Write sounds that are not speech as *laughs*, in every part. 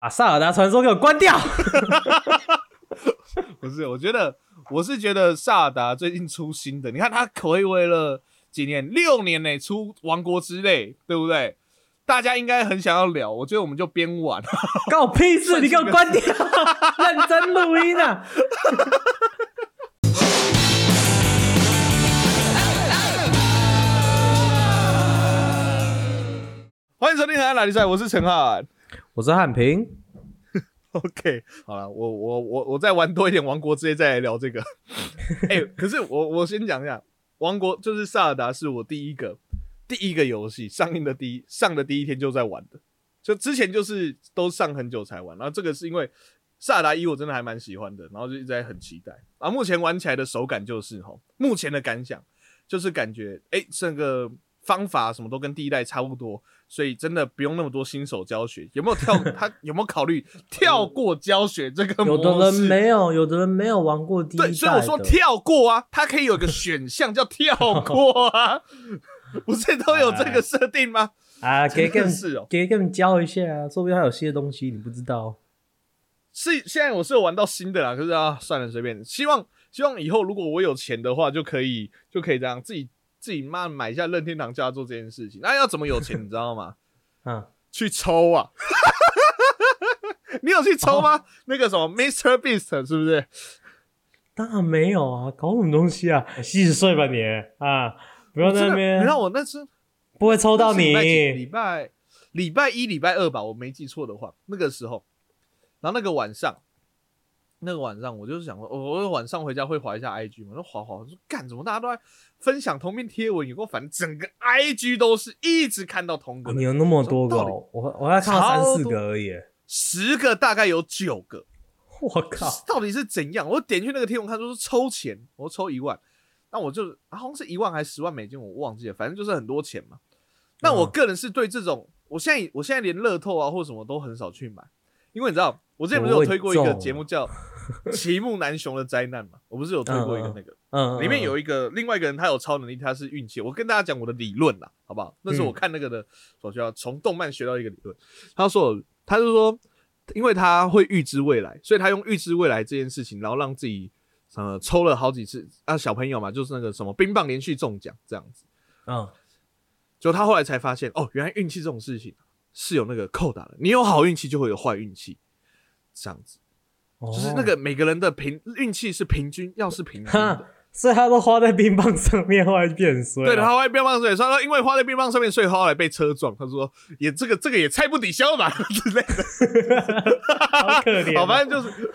把萨尔达传说给我关掉！*laughs* 不是，我觉得我是觉得萨尔达最近出新的，你看他回味了几年，六年呢，出王国之泪，对不对？大家应该很想要聊，我觉得我们就边玩，*laughs* 关我屁事！你给我关掉！*laughs* 认真录音啊！欢迎收听《海岸拉力赛》，我是陈汉。我是汉平。*laughs* OK，好了，我我我我再玩多一点王国之泪，再来聊这个。*laughs* 哎、可是我我先讲一下，王国就是萨尔达是我第一个第一个游戏上映的第一上的第一天就在玩的，就之前就是都上很久才玩，然后这个是因为萨尔达一我真的还蛮喜欢的，然后就一直在很期待。然后，目前玩起来的手感就是吼，目前的感想就是感觉哎、这个方法什么都跟第一代差不多，所以真的不用那么多新手教学。有没有跳？*laughs* 他有没有考虑跳过教学这个模式？有的人没有，有的人没有玩过第一代对，所以我说跳过啊，它可以有个选项叫跳过啊，*laughs* 不是都有这个设定吗？啊，给真的更是哦给更教一下啊，说不定还有新的东西你不知道。是现在我是有玩到新的啦，可是啊，算了，随便。希望希望以后如果我有钱的话，就可以就可以这样自己自己妈买一下任天堂家做这件事情。那要怎么有钱，*laughs* 你知道吗？嗯，去抽啊！*laughs* 你有去抽哦吗？那个什么 Mr. Beast 是不是？当然没有啊，搞什么东西啊？洗洗睡吧你啊！不要在那边你，让我那次不会抽到你礼拜礼拜一、礼拜二吧，我没记错的话，那个时候，然后那个晚上，那个晚上我就是想说，我我晚上回家会划一下 IG 嘛，那划划，我说干，怎么大家都在分享同名贴文，有够烦，整个 IG 都是一直看到同个，哦你有那么多个哦，我我还看到三四个而已。十个大概有九个，*laughs* 我靠！到底是怎样？我点去那个贴文，看说是抽钱，我说抽一万，那我就好像是一万还是十万美金，我忘记了，反正就是很多钱嘛。那我嗯个人是对这种，我现在我现在连乐透啊或什么都很少去买，因为你知道，我之前不是有推过一个节目叫 *laughs*《奇木南雄的灾难》嘛，我不是有推过一个那个，嗯，里面有一一个另外一个人，他有超能力，他是运气。我跟大家讲我的理论啦，好不好？那是我看那个的所需要从动漫学到一个理论。他说，他就说，因为他会预知未来，所以他用预知未来这件事情，然后让自己呃抽了好几次啊，小朋友嘛，就是那个什么冰棒连续中奖这样子。嗯就他后来才发现，哦，原来运气这种事情是有那个扣打的，你有好运气就会有坏运气，这样子。就是那哦个每个人的平运气是平均，要是平均的。所以他都花在冰棒上面，后来变衰。对，他花在冰棒上，他说因为花在冰棒上面，所以后来被车撞。他说也这个这个也菜不抵消吧 *laughs* 之类的。好可怜哦。好，反正就是，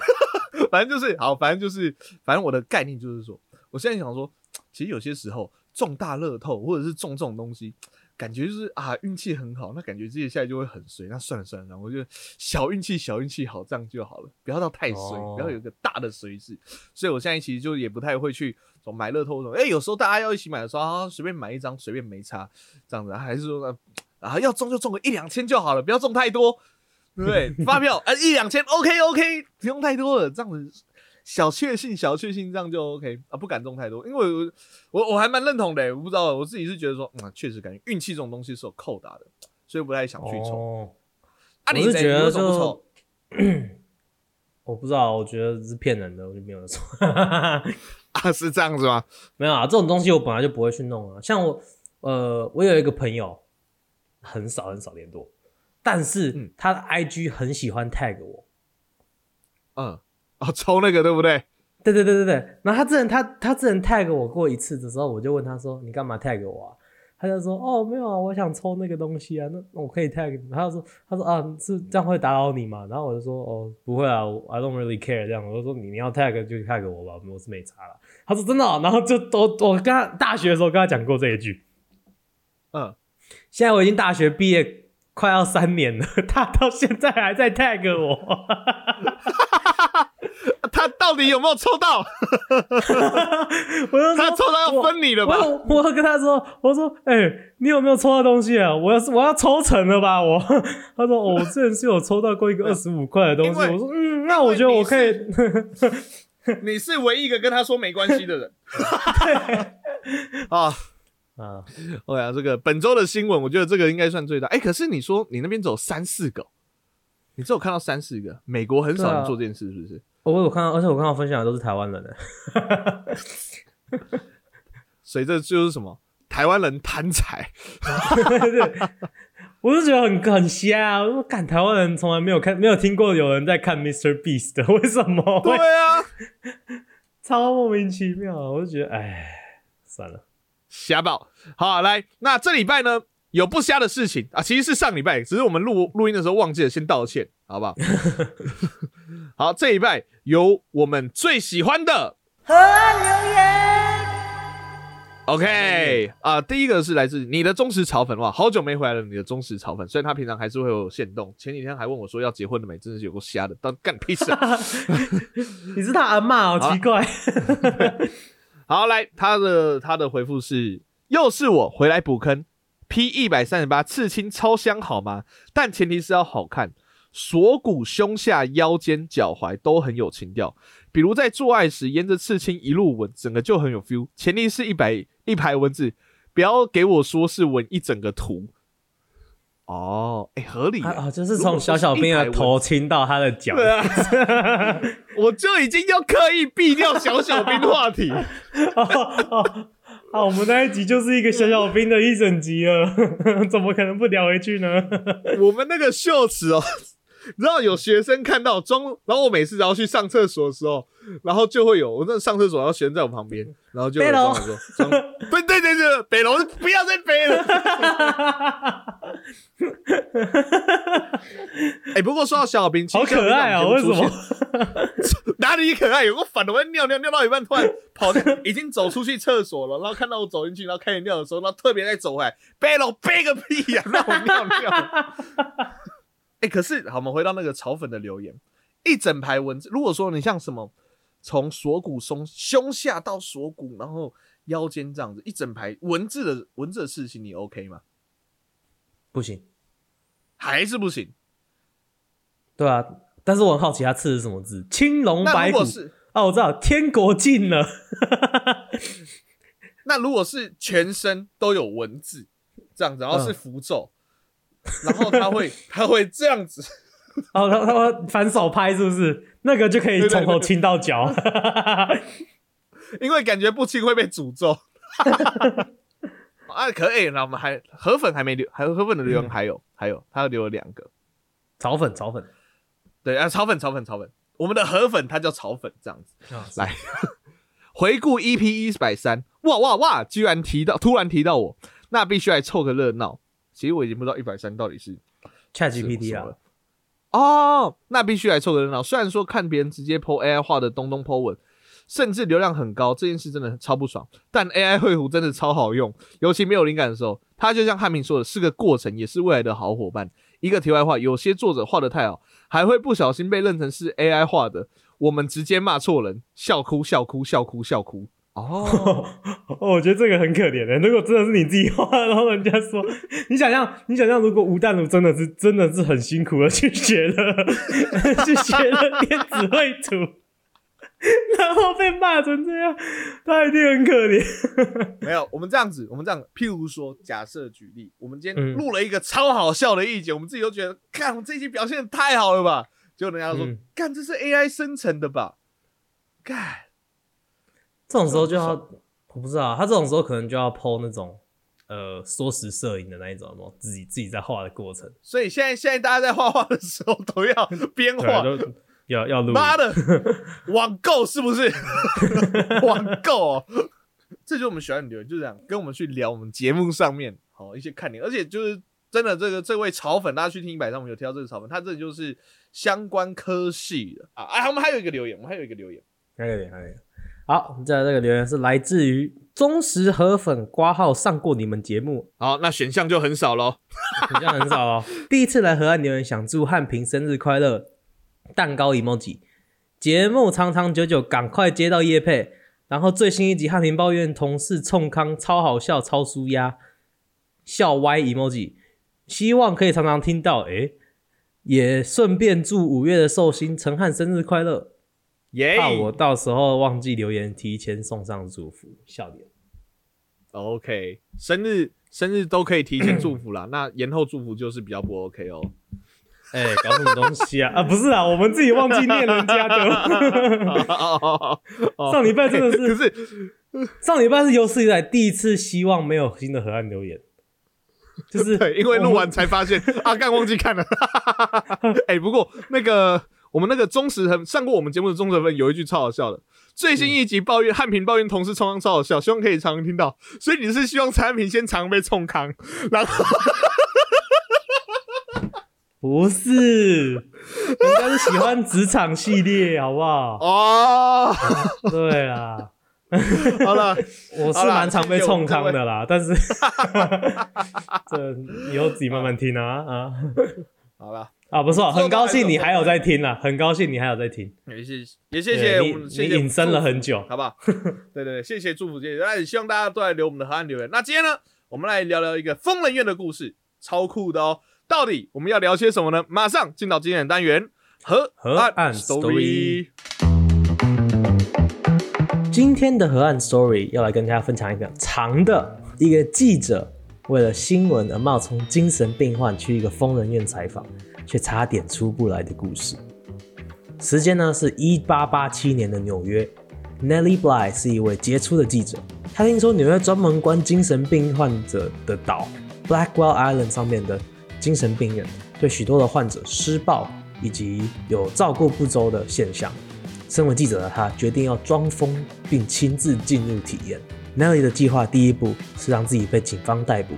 反正就是好，反正就是，反正我的概念就是说，我现在想说，其实有些时候中大乐透或者是中这种东西，感觉就是啊运气很好，那感觉接下来就会很衰。那算了算了，我觉得小运气小运气好这样就好了，不要到太衰，哦不要有一个大的衰势。所以我现在其实就也不太会去买乐透什么，哎、有时候大家要一起买的时候，啊随便买一张，随便没差这样子，还是说啊要中就中个一两千就好了，不要中太多。对不对？发票啊，*laughs* 一两千，OK OK，不用太多了，这样子小确幸，小确幸这样就 OK 啊，不敢中太多，因为我我我还蛮认同的，我不知道我自己是觉得说，嗯，确实感觉运气这种东西是有扣打的，所以不太想去抽。哦，啊，你是觉得就抽？*clears throat* 我不知道，我觉得是骗人的，我就没有抽。*laughs* 啊，是这样子吗？没有啊，这种东西我本来就不会去弄啊。像我，呃，我有一个朋友，很少很少联络，但是嗯他的 IG 很喜欢 tag 我。嗯，哦，抽那个对不对？对对对对对，然后他之前他他之前 tag 我过一次的时候，我就问他说：“你干嘛 tag 我啊？”他就说：“哦，没有啊，我想抽那个东西啊，那那我可以 tag 你。”他就说：“他说啊，是这样会打扰你吗？”然后我就说：“哦，不会啊，I don't really care。”这样我就说：“你你要 tag 就 tag 我吧，我是没差了。”他说：“真的、哦。”然后就我我跟他大学的时候跟他讲过这一句，嗯，现在我已经大学毕业快要三年了，他到现在还在 tag 我。*laughs* 他到底有没有抽到？*laughs* 我就说他抽到要分你了吧？我跟他说，我说，哎、你有没有抽到东西啊？我要是我要抽成了吧？我 *laughs* 他说，哦，我之前是有抽到过一个 *laughs* 二十五块的东西。我说，嗯，那我觉得我可以。你是唯一一个跟他说没关系的人。啊，啊，我呀，这个本周的新闻，我觉得这个应该算最大。哎、可是你说你那边只有三四个，你只有看到三四个，美国很少人做这件事，是不是？我有看到，而且我看到分享的都是台湾人的。*laughs* 所以这就是什么？台湾人贪财，*laughs* 我就觉得很很瞎、啊。我说，干台湾人从来没有看，没有听过有人在看 Mr. Beast 的，*laughs* 为什么会对啊，超莫名其妙？我就觉得，哎，算了。瞎爆。好，来，那这礼拜呢有不瞎的事情啊，其实是上礼拜，只是我们录录音的时候忘记了，先道歉，好不好？好，这一拜有我们最喜欢的河岸留言。OK 啊、第一个是来自你的忠实炒粉哇，好久没回来了，你的忠实炒粉。虽然他平常还是会有限动，前几天还问我说要结婚了没，真的是有够瞎的，当干屁事啊！*laughs* 你是他阿嬷，好奇怪。*laughs* 好，来他的他的回复是，又是我回来补坑，P 一百三十八刺青超香好吗？但前提是要好看，锁骨、胸下、腰间、脚踝都很有情调。比如在做爱时，沿着刺青一路吻，整个就很有 feel。前提是一百一排文字，不要给我说是纹一整个图。哦，哎、合理耶、啊啊，就是从小小兵的头亲到他的脚。对啊，*laughs* 我就已经要刻意避掉小小兵话题。*laughs* 哦哦啊，我们那一集就是一个小小兵的一整集了，*laughs* 怎么可能不聊回去呢？我们那个秀词哦，你知道有学生看到装，然后我每次然后去上厕所的时候，然后就会有我那上厕所，然后学生在我旁边，然后就有北龙装说装，*laughs* 对对对对，北龙不要再背了。哎、不过说到小小兵，好可爱啊！为什么 *laughs* 哪里可爱？有个反的，我在尿尿尿到一半，突然跑在已经走出去厕所了，然后看到我走进去，然后开始尿的时候，然后特别再走回来，背了背个屁呀、让我尿尿。哎、可是好，我们回到那个炒粉的留言，一整排文字。如果说你像什么从锁骨松胸下到锁骨，然后腰间这样子一整排文字的文字的事情，你 OK 吗？不行，还是不行？对啊，但是我很好奇他刺的是什么字，青龙白虎如果是啊，我知道天国尽了，*laughs* 那如果是全身都有文字这样子，然后是嗯符咒，然后他会 *laughs* 他会这样子，哦，他他会反手拍是不是？那个就可以从头亲到脚，因为感觉不亲会被诅咒。*laughs* 啊，可以，那我们还河粉还没留，还有河粉的留言还有、还有，他留了两个。炒粉炒粉，对啊，炒粉炒粉炒粉，我们的河粉它叫炒粉这样子。啊来回顾 EP 一百三，哇哇哇！居然提到，突然提到我，那必须来凑个热闹。其实我已经不知道一百三到底是 ChatGPT 啊哦，那必须来凑个热闹。虽然说看别人直接 PO AI 画的东东 PO 文，甚至流量很高，这件事真的超不爽。但 AI 绘图真的超好用，尤其没有灵感的时候，它就像汉明说的，是个过程，也是未来的好伙伴。一个题外话，有些作者画的太好，还会不小心被认成是 AI 画的，我们直接骂错人，笑哭笑哭笑哭笑哭。哦，*laughs* 哦，我觉得这个很可怜的。如果真的是你自己画，然后人家说，你想象，你想象，如果吴淡如真的是真的是很辛苦的去学了 *laughs* 去学了电子绘图，然后被骂成这样，他一定很可怜。*laughs* 没有，我们这样子，我们这样，譬如说，假设举例，我们今天嗯录了一个超好笑的意见，我们自己都觉得，看我们这一期表现的太好了吧？结果人家说嗯，干、这是 AI 生成的吧？干，这种时候就要，我不知道，他这种时候可能就要剖那种呃缩时摄影的那一种，自己自己在画的过程，所以现在现在大家在画画的时候都要 *laughs* 边画，都要要录影。妈的，*laughs* 网购是不是？*laughs* 网购、哦，这就是我们喜欢的留言，就这样跟我们去聊我们节目上面好一些看点，而且就是真的这个这位炒粉，大家去听一百上我们有提到这个炒粉，他这就是相关科系的啊。哎，我们还有一个留言，我们还有一个留言，还有一点，还有。好，再来这个留言是来自于忠实河粉挂号上过你们节目，好，那选项就很少喽。选项很少哦。*laughs* 第一次来河岸留言，想祝汉平生日快乐，蛋糕 emoji。节目长长久久，赶快接到叶配。然后最新一集汉平抱怨同事冲康超好笑，超舒压，笑歪 emoji。希望可以常常听到，诶，也顺便祝五月的寿星陈汉生日快乐。耶、怕我到时候忘记留言，提前送上祝福，笑脸。OK，生日生日都可以提前祝福啦，那延后祝福就是比较不 OK 哦。哎、搞什么东西啊？啊，不是啊，我们自己忘记念人家的。*laughs* 上礼拜真的是，可是上礼拜是有史以来第一次希望没有新的河岸留言，就是对，因为录完才发现啊，干忘记看了。*laughs* 哎、不过那个我们那个忠实粉上过我们节目的忠实粉有一句超好笑的，最新一集抱怨汉平抱怨同事冲康超好笑，希望可以常常听到。所以你是希望蔡汉平先常被冲康，然后 *laughs* 不是，人家是喜欢职场系列，好不好？哦，对啦，*laughs* 好了，*laughs* 我是蛮常被冲康的啦，但是这以后自己慢慢听啊啊。好了，啊！不错，很高兴你还还有在听啊，很高兴你还有在听，也谢也谢谢你我们，谢谢你隐身了很久。久，好不好？*laughs* 对对对，谢谢祝福，谢谢。那也希望大家都来留我们的河岸留言。那今天呢，我们来聊聊一个疯人院的故事，超酷的哦。到底我们要聊些什么呢？马上进到今天的单元河河岸 story。今天的河岸 story 要来跟大家分享一个长的，一个记者为了新闻而冒充精神病患去一个疯人院采访，却差点出不来的故事。时间呢是一八八七年的纽约，Nellie Bly 是一位杰出的记者。他听说纽约专门关精神病患者的岛 Blackwell Island 上面的精神病院对许多的患者施暴以及有照顾不周的现象。身为记者的他决定要装疯，并亲自进入体验。Nelly 的计划第一步是让自己被警方逮捕。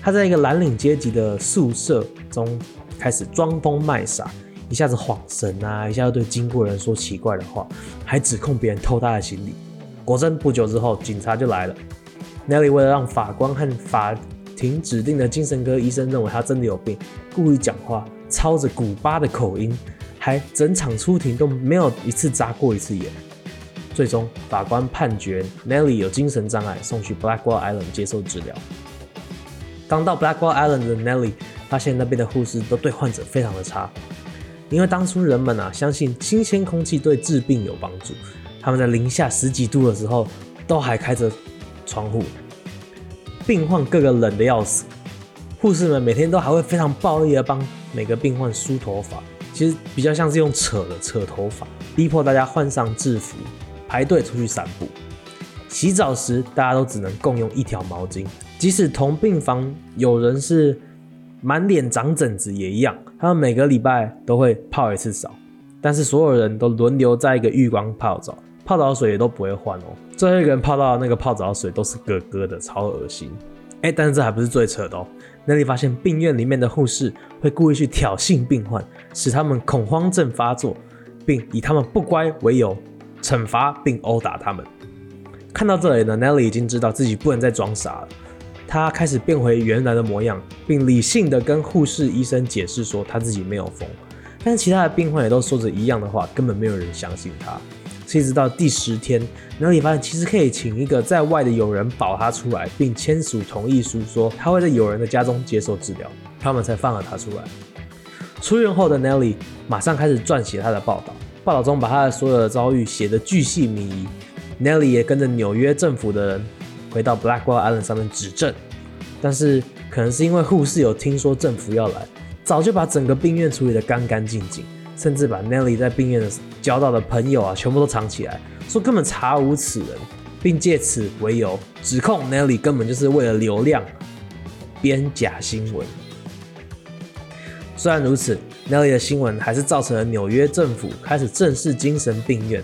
他在一个蓝领阶级的宿舍中开始装疯卖傻，一下子晃神啊，一下子对经过人说奇怪的话，还指控别人偷他的行李。果真不久之后，警察就来了。Nelly 为了让法官和法庭指定的精神科医生认为他真的有病，故意讲话操着古巴的口音，还整场出庭都没有一次眨过一次眼。最终，法官判决 Nelly 有精神障碍，送去 Blackwell Island 接受治疗。刚到 Blackwell Island 的 Nelly 发现那边的护士都对患者非常的差，因为当初人们啊相信新鲜空气对治病有帮助，他们在零下十几度的时候都还开着窗户，病患个个冷的要死，护士们每天都还会非常暴力的帮每个病患梳头发，其实比较像是用扯的扯头发，逼迫大家换上制服，排队出去散步。洗澡时，大家都只能共用一条毛巾，即使同病房有人是满脸长疹子也一样，他们每个礼拜都会泡一次澡，但是所有人都轮流在一个浴缸泡澡，泡澡水也都不会换哦。最后一个人泡到的那个泡澡水都是咯咯的，超恶心。哎，但是这还不是最扯的哦。那里发现病院里面的护士会故意去挑衅病患，使他们恐慌症发作，并以他们不乖为由惩罚并殴打他们。看到这里呢，Nelly 已经知道自己不能再装傻了，他开始变回原来的模样，并理性的跟护士、医生解释说他自己没有疯。但是其他的病患也都说着一样的话，根本没有人相信他。一直到第十天，Nelly 发现其实可以请一个在外的友人保他出来，并签署同意书，说他会在友人的家中接受治疗，他们才放了他出来。出院后的 Nelly 马上开始撰写他的报道，报道中把他的所有的遭遇写得巨细靡遗。Nelly 也跟着纽约政府的人回到 Blackwell Island 上面指证，但是可能是因为护士有听说政府要来，早就把整个病院处理得干干净净，甚至把 Nelly 在病院交到的朋友啊全部都藏起来，说根本查无此人，并借此为由指控 Nelly 根本就是为了流量编假新闻。虽然如此，Nelly 的新闻还是造成了纽约政府开始正式精神病院。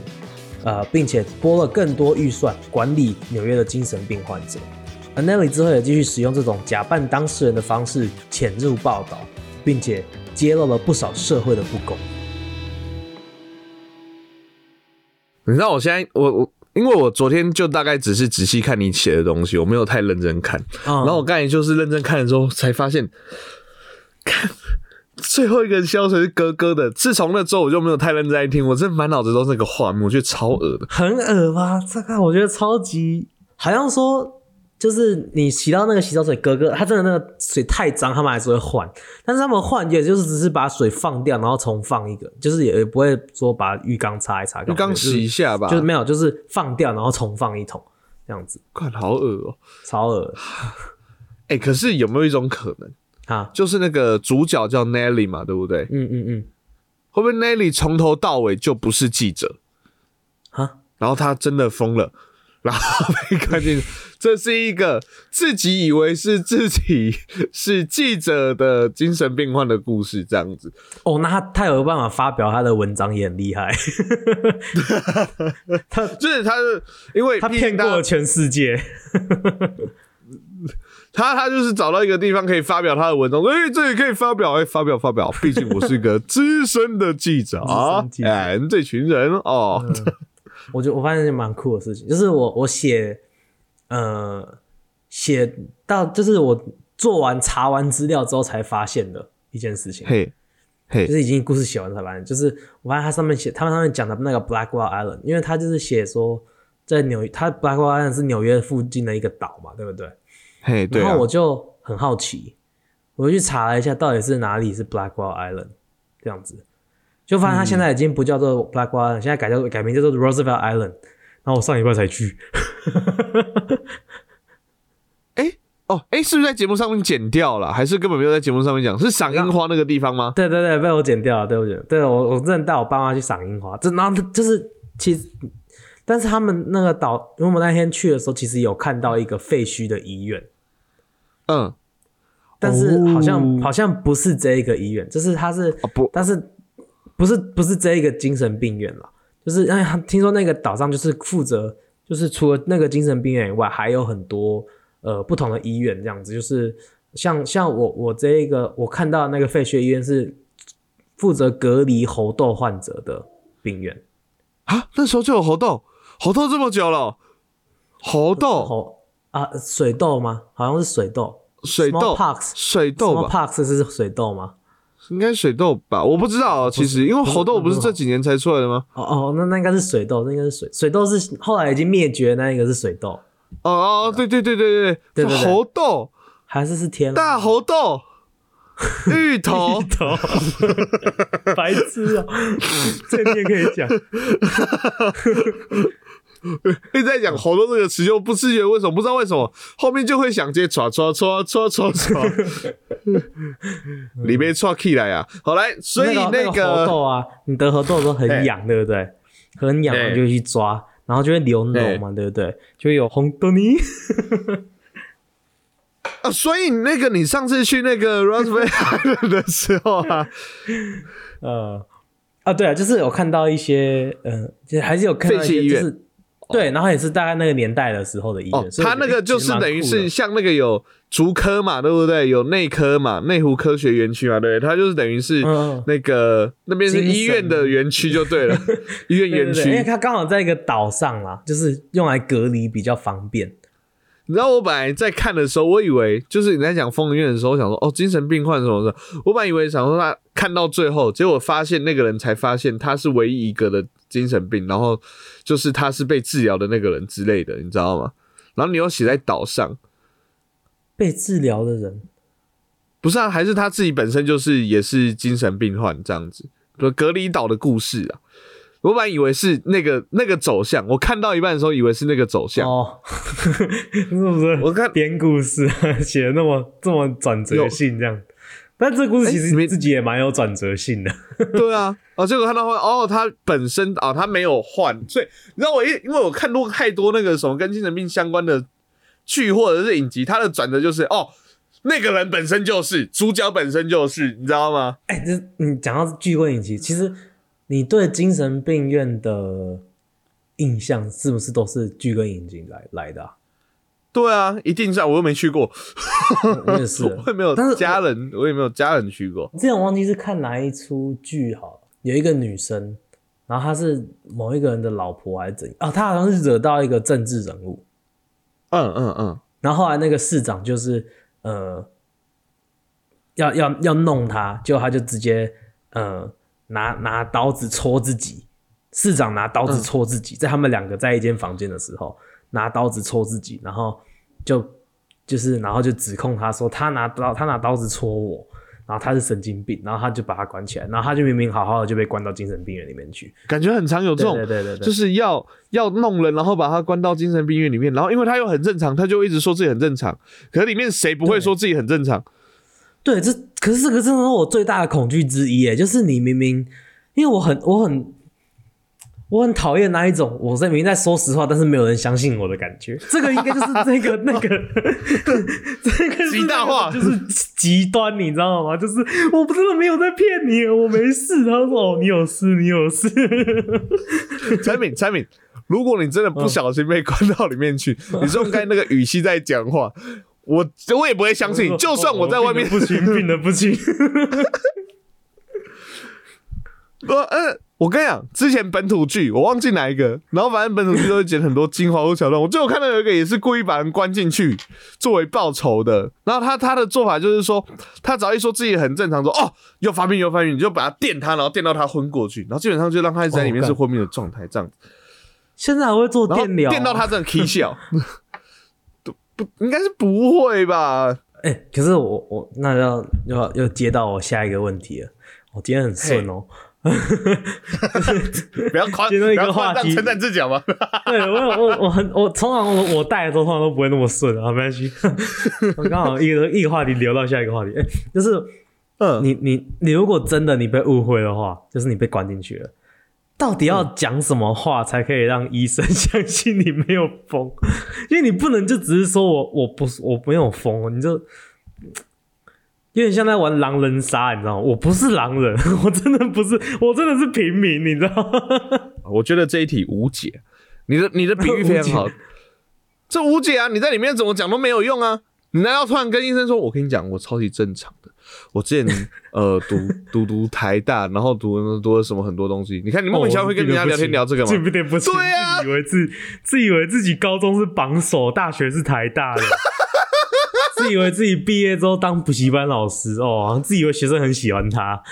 呃，并且拨了更多预算管理纽约的精神病患者。而 Nelly 之后也继续使用这种假扮当事人的方式潜入报道，并且揭露了不少社会的不公。你知道我现在我我，因为我昨天就大概只是仔细看你写的东西，我没有太认真看。嗯然后我刚才就是认真看了之后，才发现，看最后一个人消水是哥哥的。自从那之后，我就没有太认真在听，我真满脑子都是那个画面，我觉得超恶的。很恶吧？这个我觉得超级，好像说就是你洗到那个洗澡水，哥哥他真的那个水太脏，他们还是会换，但是他们换也就是只是把水放掉，然后重放一个，就是也不会说把浴缸擦一擦，浴缸洗一下吧，就是没有，就是放掉然后重放一桶这样子，怪好恶哦、超恶。*sighs* 哎、可是有没有一种可能，啊，就是那个主角叫 Nelly 嘛，对不对？嗯嗯嗯，会不会 Nelly 从头到尾就不是记者，啊，然后他真的疯了，*laughs* 然后被看进，这是一个自己以为是自己是记者的精神病患的故事，这样子。哦，那他他有办法发表他的文章也很厉害，*laughs* 他就是他是因为他骗过了全世界，*laughs* 他他就是找到一个地方可以发表他的文章，哎、这里可以发表，哎、发表发表，毕竟我是一个资深的记者 *laughs* 啊哎、这群人哦，我觉得我发现一件蛮酷的事情，就是我我写呃写到就是我做完查完资料之后才发现的一件事情，嘿嘿。就，是已经故事写完才发现，就是我发现他上面写，他们上面讲的那个 Blackwell Island，因为他就是写说在纽，他 Blackwell Island 是纽约附近的一个岛嘛，对不对？嘿，对啊然后，我就很好奇，我就去查了一下，到底是哪里是 Blackwell Island 这样子，就发现它现在已经不叫做 Blackwell Island，、现在改叫改名叫做 Roosevelt Island。然后我上礼拜才去，*laughs* 哎哦，哎、是不是在节目上面剪掉了，还是根本没有在节目上面讲？是赏樱花那个地方吗？对对对，被我剪掉了，对不对？对我我真的带我爸妈去赏樱花，这然后就是其实，但是他们那个岛，因为我们那天去的时候，其实有看到一个废墟的医院，嗯，但是好像、哦。好像不是这一个医院，就是它是，哦不，但是不是不是这一个精神病院了，就是哎，听说那个岛上就是负责，就是除了那个精神病院以外，还有很多呃不同的医院这样子，就是像像我我这一个我看到的那个废墟医院是负责隔离猴痘患者的病院，啊，那时候就有猴痘，猴豆这么久了？猴豆。猴啊水豆吗？好像是水豆。水豆。Pax 水豆 pax 是水豆吗？应该水豆吧。我不知道啊其实因为猴豆不是这几年才出来的吗？哦哦那那应该是水豆那应该是水水豆是后来已经灭绝那一个是水豆。哦哦对对对对对对。猴豆。还是是天大猴豆。*laughs* 芋头。头。*laughs* 白痴啊这面可以讲。*laughs* *laughs* 一直在讲喉咙这个词，就不自觉为什么不知道为什么后面就会想接唰唰唰唰唰唰，*laughs* 里面唰起来啊！好来，所以那个猴个痘啊，你得喉痘的时候很痒，对不对？很痒，对然后就会去抓，然后就会流脓嘛，对不对？就会有红豆泥。*laughs* 啊，所以那个你上次去那个 Roosevelt Island 的时候啊，呃啊，对啊，就是有看到一些，呃，就还是有看到一些，就是对，然后也是大概那个年代的时候的医院，哦，所以我觉得他那个就是等于是像那个有竹科嘛，对不对？有内科嘛，内湖科学园区嘛，对不对，它就是等于是嗯那个那边是医院的园区就对了，*laughs* 医院园对对对因为区。它刚好在一个岛上啦，就是用来隔离比较方便。你知道我本来在看的时候，我以为就是你在讲疯人院的时候，我想说哦，精神病患什么的，我本来以为想说他看到最后，结果发现那个人才发现他是唯一一个的精神病，然后就是他是被治疗的那个人之类的，你知道吗？然后你又写在岛上，被治疗的人，不是啊，还是他自己本身就是也是精神病患这样子，就隔离岛的故事啊。我本来以为是那个那个走向，我看到一半的时候以为是那个走向，哦，*laughs* 是不是？我看编故事写的那么这么转折性这样，但这故事其哎你自己也蛮有转折性的。*laughs* 对啊，哦，结果看到后面，哦，他本身啊、他没有换，所以你知道我一因为我看多太多那个什么跟精神病相关的剧或者是影集，他的转折就是哦，那个人本身就是主角本身就是，你知道吗？哎、这你讲到聚会影集，其实你对精神病院的印象是不是都是剧跟影集来来的、啊？对啊，一定是啊，我又没去过，我也是，*laughs* 我也没有但是家人，我也没有家人去过。之前我忘记是看哪一出剧好了，有一个女生，然后她是某一个人的老婆还是怎样啊？她好像是惹到一个政治人物，嗯嗯嗯，然后后来那个市长就是呃，要要要弄她，结果他就直接呃拿拿刀子戳自己。市长拿刀子戳自己，在他们两个在一间房间的时候，拿刀子戳自己，然后就就是然后就指控他说他拿刀他拿刀子戳我，然后他是神经病，然后他就把他关起来，然后他就明明好好的就被关到精神病院里面去。感觉很常有这种，对对对对对就是要要弄人，然后把他关到精神病院里面，然后因为他又很正常，他就一直说自己很正常，可是里面谁不会说自己很正常？对，这可是这个真的是我最大的恐惧之一，哎，就是你明明，因为我很我很我很讨厌那一种我在明明在说实话，但是没有人相信我的感觉。这个应该就是这个那个 *laughs* 这个是极大化就是极端，你知道吗？就是我真的没有在骗你，我没事。他说哦，你有事，你有事。*laughs* 产品产品，如果你真的不小心被关到里面去，你是用该那个语气在讲话，我我也不会相信。*laughs* 就算我在外面不行，病的不轻。*laughs* 不，呃，我跟你讲，之前本土剧我忘记哪一个，然后反正本土剧都会剪很多精华或桥段。我最后看到有一个也是故意把人关进去作为报仇的，然后他他的做法就是说，他只要一说自己很正常，说哦又发病又发病，你就把他电他，然后电到他昏过去，然后基本上就让他在里面是昏迷的状态，这样子。现在还会做电疗，电到他真的 k 笑，都不应该是不会吧？哎、可是我我那要要要接到我下一个问题了。我今天很顺哦、*laughs* 不要夸，*laughs* 接到一个不要夸话题张称赞自己好吗？*laughs* 对我我我很我通常我我带的时候通常都不会那么顺啊，没关系。我刚好一个一个话题聊到下一个话题，哎、就是嗯，你你你如果真的你被误会的话，就是你被关进去了，到底要讲什么话才可以让医生相信你没有疯？*laughs* 因为你不能就只是说我我不是我没有疯，你就有点像在玩狼人杀，你知道吗？我不是狼人，*laughs* 我真的不是，我真的是平民，你知道吗？*laughs* 我觉得这一题无解。你的你的比喻非常好，这无解啊！你在里面怎么讲都没有用啊！你难道突然跟医生说：“我跟你讲，我超级正常的，我之前呃读读读台大，然后读读了什么很多东西。你看你莫名其妙会跟人家聊天聊这个这吗？不点不行，对啊自以为自自以为自己高中是榜首，大学是台大的，自以为自己毕业之后当补习班老师哦，好像自以为学生很喜欢他。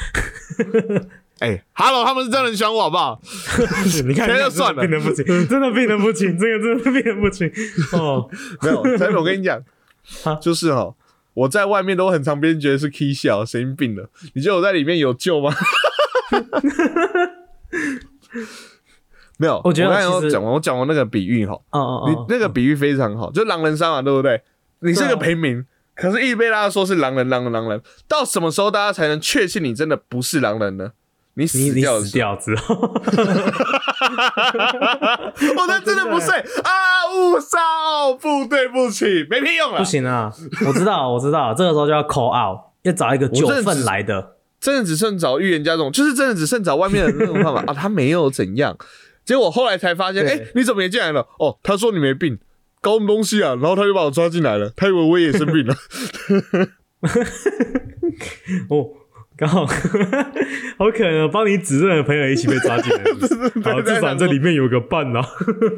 哎、哈喽，他们是真的很喜欢我，好不好？你看，现在就算了病得不行，真的病得不行，这个真的病得不行哦。没有，我跟你讲啊，就是哈，我在外面都很常被人觉得是 K 笑，神经病了。你觉得我在里面有救吗？没有，我觉得刚才讲完，我讲完那个比喻哈，哦哦你哦，那个比喻非常好，就狼人杀嘛，对不对？你是个平民，可是一直被大家说是狼人，狼人，狼人，到什么时候大家才能确信你真的不是狼人呢？你死掉的时死掉之后，候，*laughs* 我那真的不睡啊！误杀，不对不起，没屁用了不。行啊！我知道，我知道，这个时候就要 call out，要找一个九份来的。真的只剩找预言家这种，就是真的只剩找外面的那种方法 *laughs* 啊，他没有怎样。结果后来才发现，哎、对你怎么也进来了？哦，他说你没病，搞什么东西啊？然后他就把我抓进来了，他以为我也生病了。*laughs* 哦，刚好 *laughs* 好可能帮你指认的朋友一起被抓进来。*laughs* 好，至少这里面有个伴啊。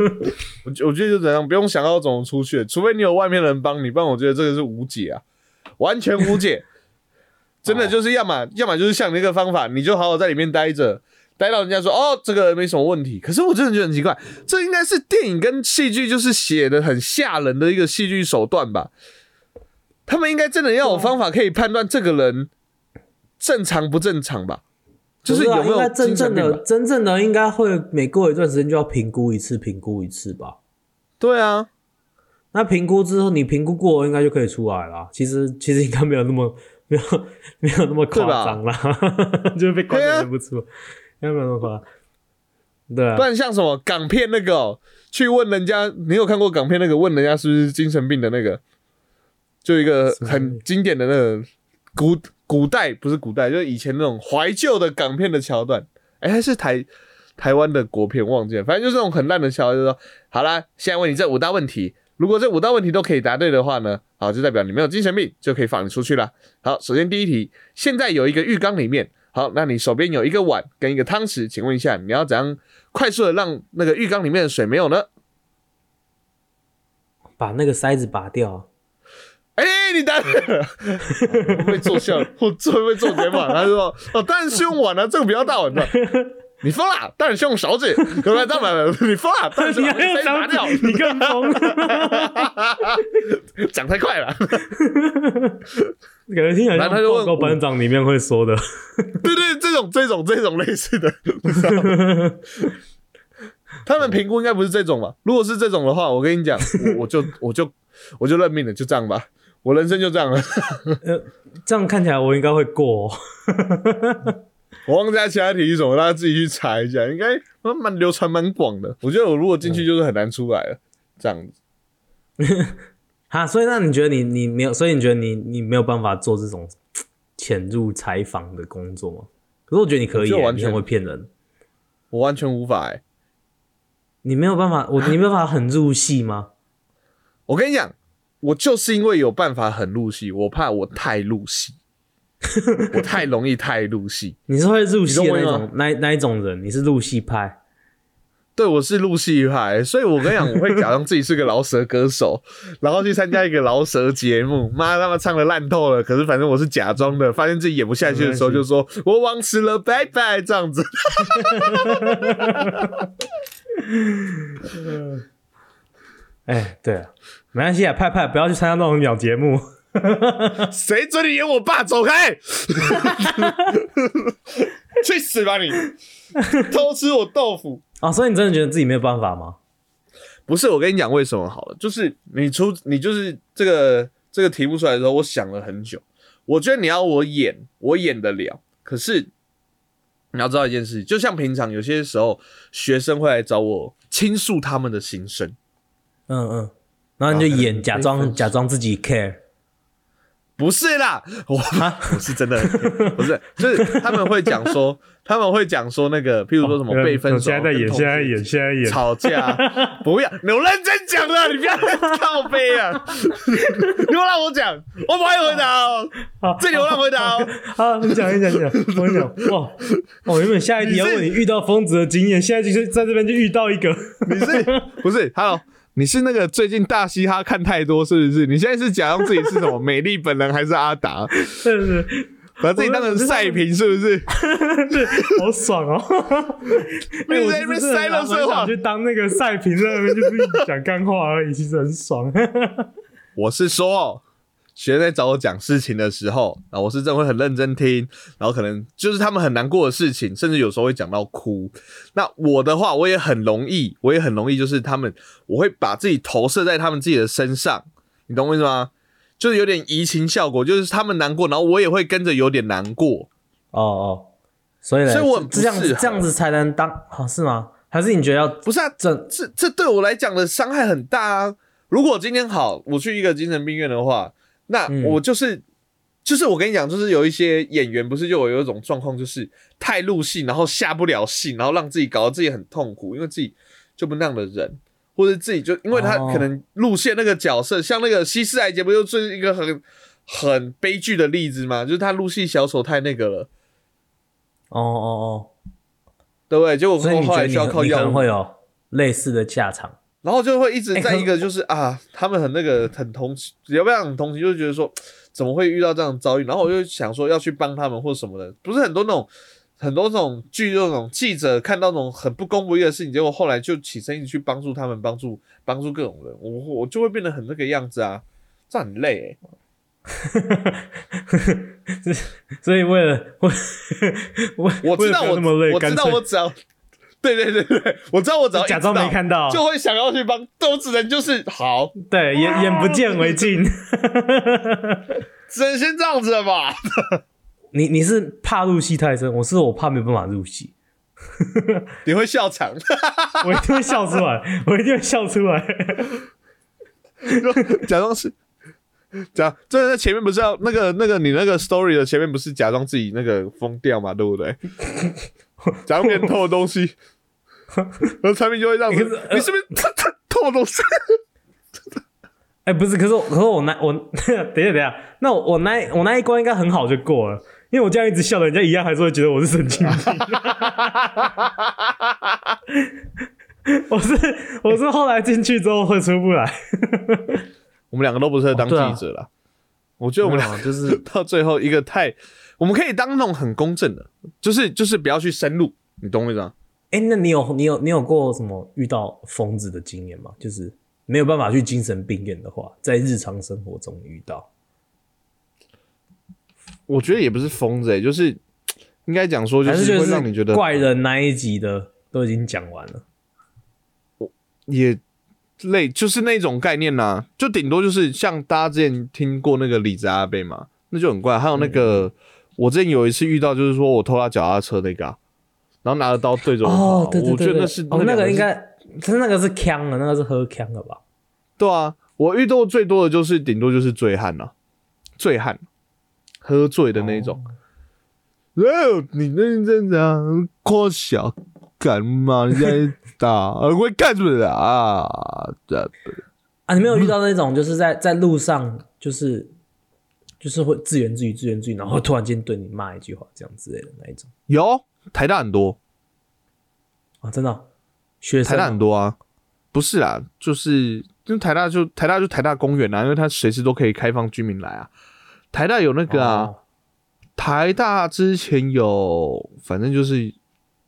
*laughs* 我觉我觉得就这样，不用想到怎么出去，除非你有外面的人帮你，不然我觉得这个是无解啊，完全无解。真的就是要么要么就是像你那个方法，你就好好在里面待着，待到人家说哦这个没什么问题。可是我真的觉得很奇怪，这应该是电影跟戏剧就是写的很吓人的一个戏剧手段吧？他们应该真的要有方法可以判断这个人正常不正常吧？就是有没有真正的真正的应该会每过一段时间就要评估一次，评估一次吧。对啊，那评估之后，你评估过应该就可以出来了。其实其实应该没有那么没有没有那么夸张了，*laughs* 就是被关的认不出，应该没有那么夸张。对啊。不，然像什么港片那个、哦，去问人家，你有看过港片那个问人家是不是精神病的那个，就一个很经典的那个古古代不是古代，就是以前那种怀旧的港片的桥段，哎、还是台台湾的国片忘记了，反正就是那种很烂的桥段，就说好啦，现在问你这五大问题，如果这五大问题都可以答对的话呢，好，就代表你没有精神病，就可以放你出去了。好，首先第一题，现在有一个浴缸里面，好，那你手边有一个碗跟一个汤匙，请问一下，你要怎样快速的让那个浴缸里面的水没有呢？把那个塞子拔掉。哎、你答对了，会做笑？或会不会做节目？他就说：“ *laughs* 哦，当然是用碗啊，这个比较大碗的。”你疯 *laughs* 了？当然是用勺子，对不对？当然，你疯了？当然是 *laughs* 你把还有勺子拿掉。子，你更疯。讲太快了。感觉听起来像然后他就问报告班长里面会说的。对对，这种这种这种类似的，他们评估应该不是这种吧？如果是这种的话，我跟你讲，我我就我就我就认命了，就这样吧。我人生就这样了。*laughs* 这样看起来我应该会过、哦。*laughs* 我忘记他其他题是什么，大家自己去查一下，应该蛮流传蛮广的。我觉得我如果进去就是很难出来了，这样子。*laughs* 哈，所以那你觉得你你没有，所以你觉得你你没有办法做这种潜入采访的工作吗？可是我觉得你可以你很会骗人。我完全无法哎、你没有办法，我你没有办法很入戏吗？我跟你讲，我就是因为有办法很入戏，我怕我太入戏，*laughs* 我太容易太入戏。你是会入戏的那种那那一种人，你是入戏派。对，我是入戏派，所以我跟你讲，我会假装自己是个饶舌歌手，然后去参加一个饶舌节目。妈，他们唱的烂透了，可是反正我是假装的，发现自己演不下去的时候，就说我忘词了，拜拜，这样子。*laughs* 哎，对啊，没关系啊，派派不要去参加那种鸟节目。*laughs* 谁准你演我爸？走开！*laughs* 去死吧你！偷吃我豆腐。啊，*laughs* 所以你真的觉得自己没有办法吗？不是，我跟你讲为什么好了，就是你出你就是这个这个题目出来的时候，我想了很久。我觉得你要我演，我演得了，可是你要知道一件事，就像平常有些时候学生会来找我倾诉他们的心声，嗯嗯，然后你就演，假装假装自己 care。不是啦，我我是真的，*laughs* 不是，就是他们会讲说，他们会讲说那个，譬如说什么被分手，哦现在在演，现在演，现在演。吵架，不要，你有认真讲了，你不要靠背啊！你要让我讲，我不会回答哦，好，这里我让回答哦。好，你讲，你讲，你讲，我跟你讲，哇，我原本下一题要问你遇到疯子的经验，现在就是在这边就遇到一个。你是不是？Hello，你是那个最近大嘻哈看太多是不是？你现在是假装自己是什么美丽本人还是阿达？对对对，把自己当成赛评是不是？对，好爽哦！*laughs* 你在那边塞了说话去当那个赛评，在那边就是讲干话而已，其实很爽。*laughs* 我是说，学生在找我讲事情的时候，啊，我是真的会很认真听，然后可能就是他们很难过的事情，甚至有时候会讲到哭。那我的话，我也很容易，我也很容易，就是他们，我会把自己投射在他们自己的身上，你懂我意思吗？就是有点移情效果，就是他们难过，然后我也会跟着有点难过。哦哦，所以呢，所以我这样子这样子才能当好是吗？还是你觉得要不是啊，这这这对我来讲的伤害很大啊！如果今天好，我去一个精神病院的话，那嗯我就是、就是我跟你讲，就是有一些演员不是就有有一种状况，就是太入戏，然后下不了戏，然后让自己搞得自己很痛苦，因为自己就不那样的人，或者自己就因为他哦可能路线那个角色，像那个西施来杰不就是一个很很悲剧的例子吗？就是他入戏小丑太那个了，哦哦对不对？结果后来觉得你你可需要靠药物能会有类似的下场？然后就会一直在一个就是、啊，他们很那个很同情，也不要很同情？就是觉得说怎么会遇到这样的遭遇？然后我就想说要去帮他们或什么的，不是很多那种很多那种剧那种记者看到那种很不公不义的事情，结果后来就起身一直去帮助他们，帮助帮助各种人，我我就会变得很那个样子啊，这样很累、欸。*laughs* 所以为了 *laughs* 为为我知道我那么累，我知道我只要。*laughs* 对对对对，我知道我只要假装没看到就会想要去帮，都只能就是好，对眼眼不见为净。只能先这样子了吧。*laughs* 你你是怕入戏太深，我是我怕没有办法入戏，*laughs* 你会笑场。*laughs* 我一定会笑出来，我一定会笑出来。假装是假，这在前面不是要那个那个你那个 story 的前面不是假装自己那个疯掉嘛，对不对？*laughs* 假如别人偷的东西，*laughs* 然后产品就会这样子可是，呃你是不是 *laughs* 偷偷东西？哎、不是，可是我可是我那我等一下等一下，那我我那我那一关应该很好就过了，因为我这样一直笑，人家一样还是会觉得我是神经病。我是我是后来进去之后会出不来，我们两个都不适合当记者啦。我觉得我们俩俩就是到最后一个太，我们可以当那种很公正的，就是就是不要去深入，你懂我意思吗？哎、那你有你有你有过什么遇到疯子的经验吗？就是没有办法去精神病院的话，在日常生活中遇到。我觉得也不是疯子、欸，就是应该讲说，就是会让你觉得怪人那一集的都已经讲完了。我也类就是那种概念呐、就顶多就是像大家之前听过那个李子阿贝嘛，那就很怪。还有那个、我之前有一次遇到，就是说我偷他脚踏车那个、啊，然后拿着刀对着我跑，哦，对对我觉对对，得那是哦，那个应该，可是那个是枪的，那个是喝枪的吧？对啊，我遇到最多的就是顶多就是醉汉啊、醉汉喝醉的那种。哎呦，你那这样夸小干嘛？你在打，我会干什么啊？这 *laughs* 啊，你没有遇到那种就是在在路上就是就是会自言自语自言自语，然后突然间对你骂一句话这样之类的那一种。有台大很多，啊？真的哦、学生台大很多啊，不是啊，就是就台大就台大就台大公园啊，因为它随时都可以开放居民来啊。台大有那个啊，哦。台大之前有，反正就是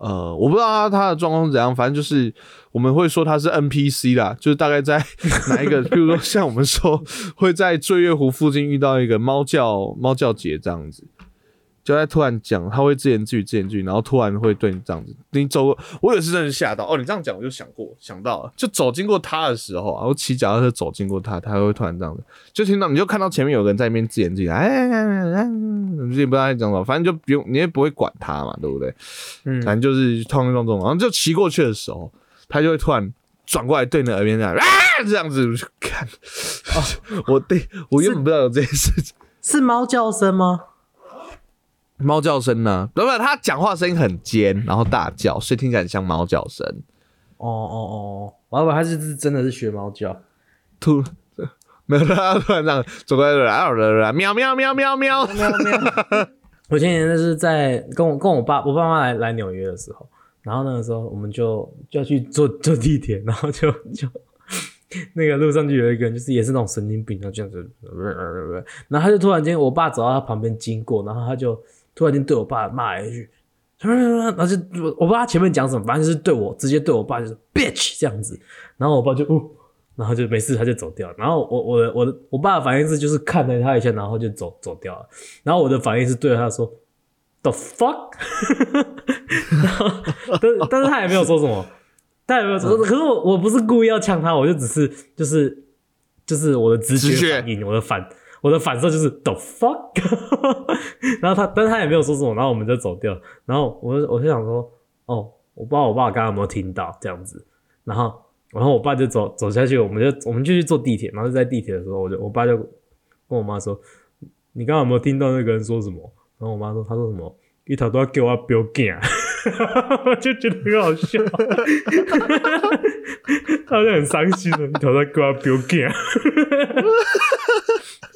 呃，我不知道他他的状况是怎样，反正就是我们会说他是 NPC 啦，就是大概在 *laughs* 哪一个，比如说像我们说会在醉月湖附近遇到一个猫叫猫叫姐这样子。就在突然讲，他会自言自语、自言自语，然后突然会对你这样子。你走过，我有一次真的吓到哦。你这样讲，我就想过想到了，就走经过他的时候啊，我骑脚踏车走经过他，他会突然这样子，就听到你就看到前面有个人在那边自言自语，哎哎哎哎哎，你也不知道在讲什么，反正就不用，你也不会管他嘛，对不对？嗯，反正就是通通通，然后就骑过去的时候，他就会突然转过来对你的耳边这样啊这样子，我就看，我对我原本不知道有这件事情。是猫叫声吗？猫叫声呢？不不，他讲话声音很尖，然后大叫，所以听起来很像猫叫声。哦哦哦，我还以为他是真的是学猫叫。突 *laughs* 没有，他突然这样走过来，啊喵喵喵喵喵。喵喵。我前几天就是在跟我跟我爸我爸妈来来纽约的时候，然后那个时候我们就就要去坐坐地铁，然后就就 *laughs* 那个路上就有一个人，就是也是那种神经病，然后这样子，然后他就突然间我爸走到他旁边经过，然后他就突然间对我爸骂了一句。然后就我我不知道他前面讲什么，反正就是对我直接对我爸就是 bitch 这样子，然后我爸就哦，然后就没事他就走掉了，然后我我的我的我爸的反应是就是看了他一下，然后就走走掉了，然后我的反应是对他说 the fuck，然 *laughs* 后但是但是他也没有说什么，他也没有说，可是我我不是故意要呛他，我就只是就是就是我的直觉。反应，我的反我的反射就是 the fuck，*laughs* 然后他但他也没有说什么，然后我们就走掉，然后我就我就想说，哦，我不知道我爸刚刚有没有听到这样子，然后然后我爸就走走下去，我们就我们就去坐地铁，然后就在地铁的时候，我就我爸就跟我妈说，你刚刚有没有听到那个人说什么？然后我妈说，他说什么？一头都要给我表干，我 *laughs* 就觉得很好笑，*laughs* 他好像很伤心的，一头都要给我表干。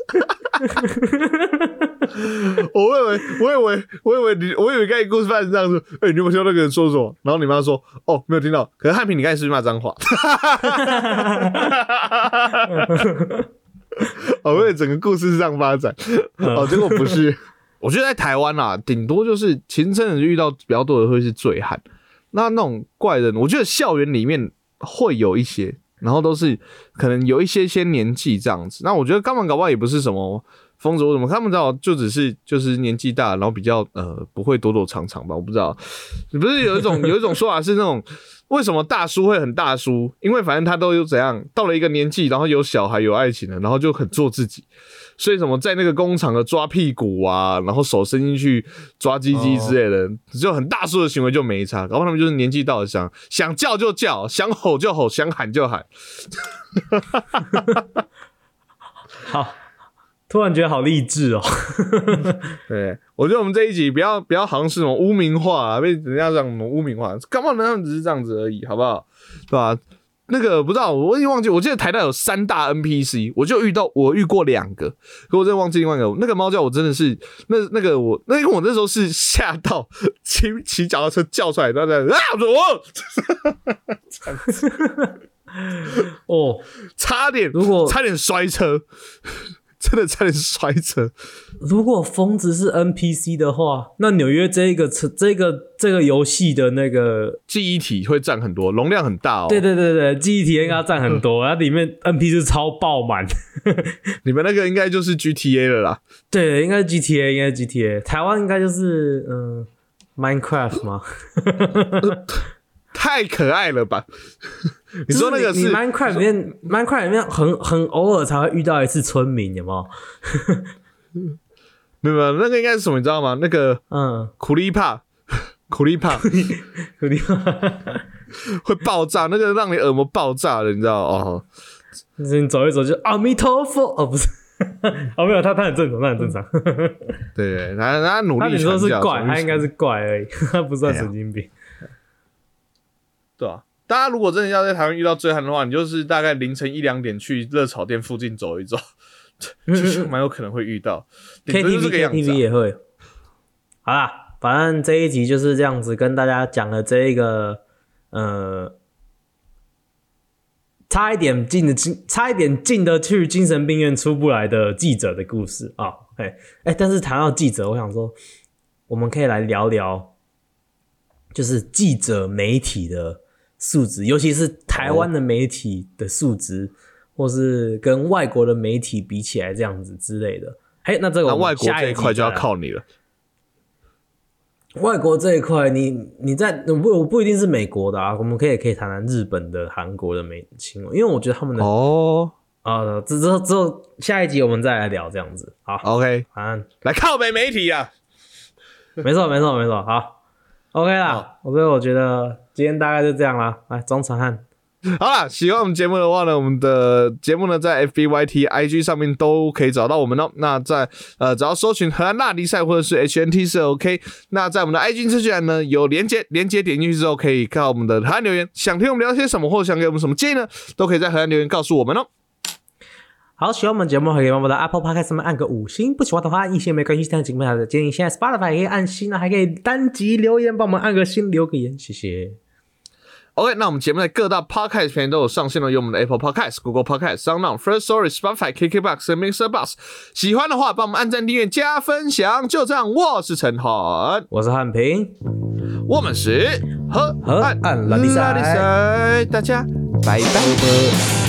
*laughs* 我以为，我以为，我以为你，我以为刚才故事发生这样子。哎、你有没有听到那个人说什么？然后你妈说，哦，没有听到。可是汉平，你刚才是不是骂脏话？*laughs* 哦，我以为整个故事是这样发展。哦，结果不是。我觉得在台湾啊，顶多就是其实真的遇到比较多的会是醉汉。那那种怪人，我觉得校园里面会有一些，然后都是可能有一些些年纪这样子。那我觉得根本搞不好也不是什么疯子或什么，看不到就只是就是年纪大，然后比较呃不会躲躲藏藏吧，我不知道。不是有一种有一种说法是那种为什么大叔会很大叔？因为反正他都有怎样到了一个年纪，然后有小孩有爱情了，然后就很做自己。所以什么在那个工厂的抓屁股啊，然后手伸进去抓鸡鸡之类的，就很大数的行为就没差。搞不好他们就是年纪到了想想叫就叫，想吼就吼，想喊就喊。*laughs* 好，突然觉得好励志哦。*laughs* 对，我觉得我们这一集不要不要好像是什么污名化啊，被人家讲什么污名化，干嘛呢？只是这样子而已，好不好？对吧？那个不知道，我已经忘记。我记得台大有三大 NPC，我就遇到我遇过两个，可我真的忘记另外一个。那个猫叫我真的是那那个我那因为我那时候是吓到骑骑脚踏车叫出来，然后在啊，我 *laughs* 哦，差点如果差点摔车，真的差点摔车。如果疯子是 NPC 的话，那纽约这个车这个这个游戏的那个，记忆体会占很多，容量很大哦。对对对对，记忆体应该占很多，它里面 NPC 超爆满。*laughs* 你们那个应该就是 GTA 了啦。对，应该是 GTA，应该是 GTA。台湾应该就是嗯、Minecraft 吗？*laughs* 太可爱了吧？*laughs* 你说那个是你你 Minecraft 里面 Minecraft 里面很很偶尔才会遇到一次村民，有没有？*laughs* 没有没有，那个应该是什么？你知道吗？那个嗯，苦力怕，*laughs* 苦力怕苦力怕，会爆炸，那个让你耳膜爆炸的，你知道哦？就是你走一走就阿弥陀佛哦，不是，哦没有，他他很正常，他很正常。对，然后他努力你说是怪，他应该是怪而已，他不算神经病。对啊。大家如果真的要在台湾遇到醉汉的话，你就是大概凌晨一两点去热炒店附近走一走，就是蛮有可能会遇到。KTV KTV 啊、也会。好啦，反正这一集就是这样子跟大家讲了这一个呃，差一点进的进，差一点进得去精神病院出不来的记者的故事啊。哎、哎、但是谈到记者，我想说，我们可以来聊聊，就是记者媒体的素质，尤其是台湾的媒体的素质，或是跟外国的媒体比起来这样子之类的。嘿，那这个我那外国这一块就要靠你了。外国这一块，你你在我不我不一定是美国的啊，我们可以可以谈谈日本的、韩国的媒新闻，因为我觉得他们的哦啊，之之后之后下一集我们再来聊这样子。好，，OK，反正来靠北媒体啊。没错没错没错，好，OK 啦好，所以我觉得今天大概就这样啦。来，中成汉，好啦，喜欢我们节目的话呢，我们的节目呢在 FB、YT、IG 上面都可以找到我们哦。那在呃，只要搜寻荷兰大比赛或者是 HNT 是 OK。那在我们的 IG 资讯栏呢有连接，连接点进去之后可以看到我们的荷兰留言。想听我们聊些什么，或者想给我们什么建议呢，都可以在荷兰留言告诉我们哦。好，喜欢我们节目可以帮我们的 Apple Podcast 上面按个五星，不喜欢的话按一星没关系，但节目的建议现在 Spotify 也可以按星呢，还可以单集留言帮我们按个星留个言，谢谢。OK，那我们节目在各大 Podcast 平台都有上线了，有我们的 Apple Podcast、Google Podcast、SoundOn、First Story、Spotify、KKBox 和 Mixer Box。喜欢的话，帮我们按赞、订阅、加分享。就这样，我是陈涵，我是汉平。我们是河河岸拉力赛大家。拜拜